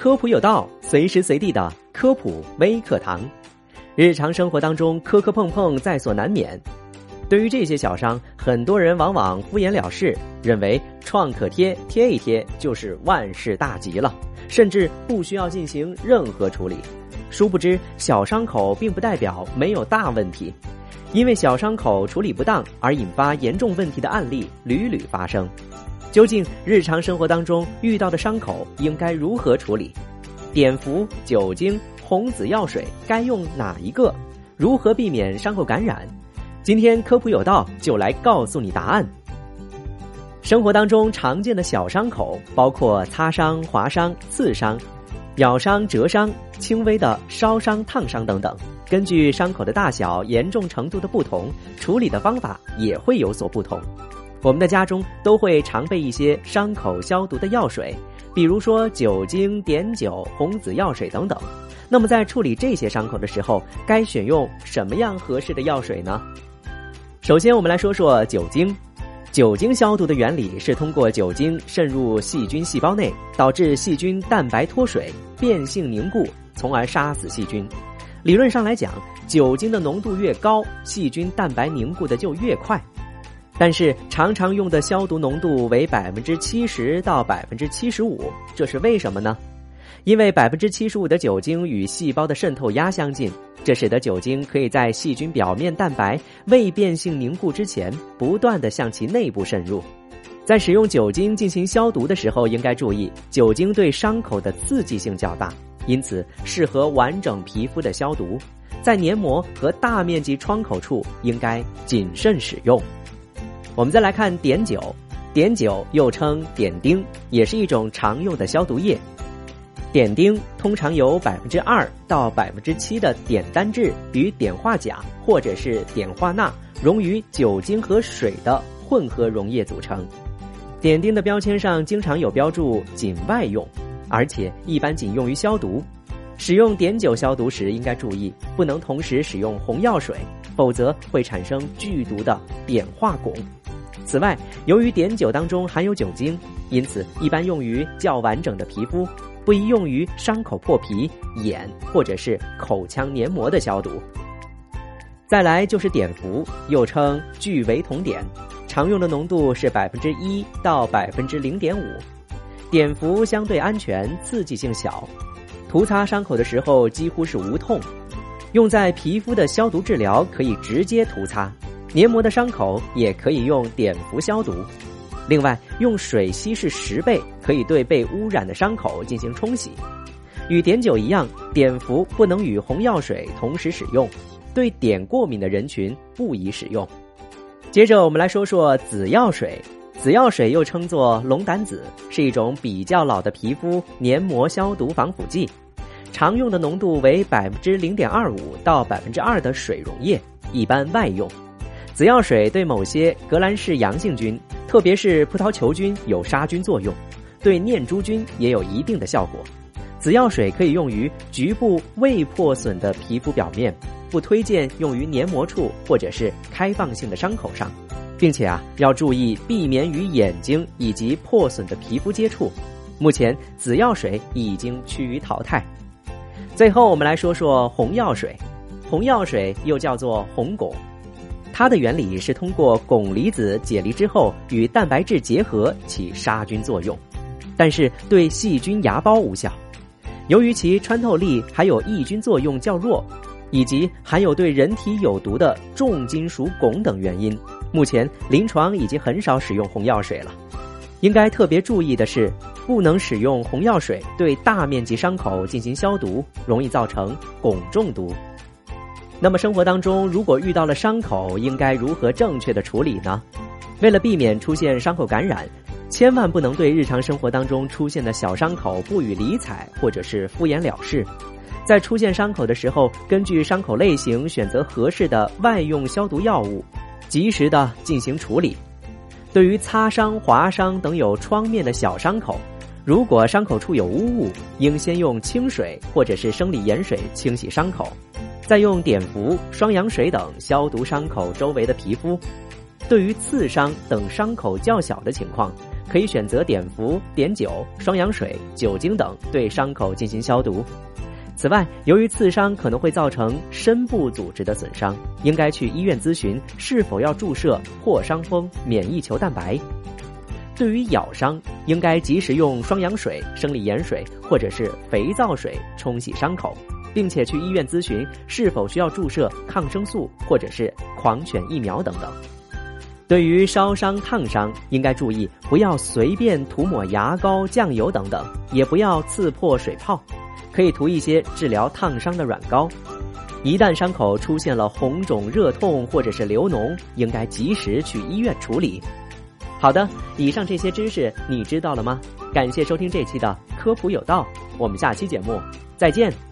科普有道，随时随地的科普微课堂。日常生活当中磕磕碰碰在所难免，对于这些小伤，很多人往往敷衍了事，认为创可贴贴一贴就是万事大吉了，甚至不需要进行任何处理。殊不知，小伤口并不代表没有大问题，因为小伤口处理不当而引发严重问题的案例屡屡发生。究竟日常生活当中遇到的伤口应该如何处理？碘伏、酒精、红紫药水该用哪一个？如何避免伤口感染？今天科普有道就来告诉你答案。生活当中常见的小伤口包括擦伤、划伤、刺伤、咬伤、折伤、轻微的烧伤、烫伤等等。根据伤口的大小、严重程度的不同，处理的方法也会有所不同。我们的家中都会常备一些伤口消毒的药水，比如说酒精、碘酒、红紫药水等等。那么在处理这些伤口的时候，该选用什么样合适的药水呢？首先，我们来说说酒精。酒精消毒的原理是通过酒精渗入细菌细胞内，导致细菌蛋白脱水、变性凝固，从而杀死细菌。理论上来讲，酒精的浓度越高，细菌蛋白凝固的就越快。但是常常用的消毒浓度为百分之七十到百分之七十五，这是为什么呢？因为百分之七十五的酒精与细胞的渗透压相近，这使得酒精可以在细菌表面蛋白未变性凝固之前，不断的向其内部渗入。在使用酒精进行消毒的时候，应该注意酒精对伤口的刺激性较大，因此适合完整皮肤的消毒，在黏膜和大面积创口处应该谨慎使用。我们再来看碘酒，碘酒又称碘酊，也是一种常用的消毒液。碘酊通常由百分之二到百分之七的碘单质与碘化钾或者是碘化钠溶于酒精和水的混合溶液组成。碘酊的标签上经常有标注仅外用，而且一般仅用于消毒。使用碘酒消毒时，应该注意不能同时使用红药水，否则会产生剧毒的碘化汞。此外，由于碘酒当中含有酒精，因此一般用于较完整的皮肤，不宜用于伤口破皮、眼或者是口腔黏膜的消毒。再来就是碘伏，又称聚维酮碘，常用的浓度是百分之一到百分之零点五。碘伏相对安全，刺激性小，涂擦伤口的时候几乎是无痛，用在皮肤的消毒治疗可以直接涂擦。黏膜的伤口也可以用碘伏消毒，另外用水稀释十倍，可以对被污染的伤口进行冲洗。与碘酒一样，碘伏不能与红药水同时使用，对碘过敏的人群不宜使用。接着我们来说说紫药水，紫药水又称作龙胆紫，是一种比较老的皮肤黏膜消毒防腐剂，常用的浓度为百分之零点二五到百分之二的水溶液，一般外用。紫药水对某些革兰氏阳性菌，特别是葡萄球菌有杀菌作用，对念珠菌也有一定的效果。紫药水可以用于局部未破损的皮肤表面，不推荐用于黏膜处或者是开放性的伤口上，并且啊要注意避免与眼睛以及破损的皮肤接触。目前紫药水已经趋于淘汰。最后我们来说说红药水，红药水又叫做红汞。它的原理是通过汞离子解离之后与蛋白质结合起杀菌作用，但是对细菌芽孢无效。由于其穿透力还有抑菌作用较弱，以及含有对人体有毒的重金属汞等原因，目前临床已经很少使用红药水了。应该特别注意的是，不能使用红药水对大面积伤口进行消毒，容易造成汞中毒。那么生活当中，如果遇到了伤口，应该如何正确的处理呢？为了避免出现伤口感染，千万不能对日常生活当中出现的小伤口不予理睬，或者是敷衍了事。在出现伤口的时候，根据伤口类型选择合适的外用消毒药物，及时的进行处理。对于擦伤、划伤等有创面的小伤口，如果伤口处有污物，应先用清水或者是生理盐水清洗伤口。再用碘伏、双氧水等消毒伤口周围的皮肤。对于刺伤等伤口较小的情况，可以选择碘伏、碘酒、双氧水、酒精等对伤口进行消毒。此外，由于刺伤可能会造成深部组织的损伤，应该去医院咨询是否要注射破伤风免疫球蛋白。对于咬伤，应该及时用双氧水、生理盐水或者是肥皂水冲洗伤口，并且去医院咨询是否需要注射抗生素或者是狂犬疫苗等等。对于烧伤、烫伤，应该注意不要随便涂抹牙膏、酱油等等，也不要刺破水泡，可以涂一些治疗烫伤的软膏。一旦伤口出现了红肿、热痛或者是流脓，应该及时去医院处理。好的，以上这些知识你知道了吗？感谢收听这期的科普有道，我们下期节目再见。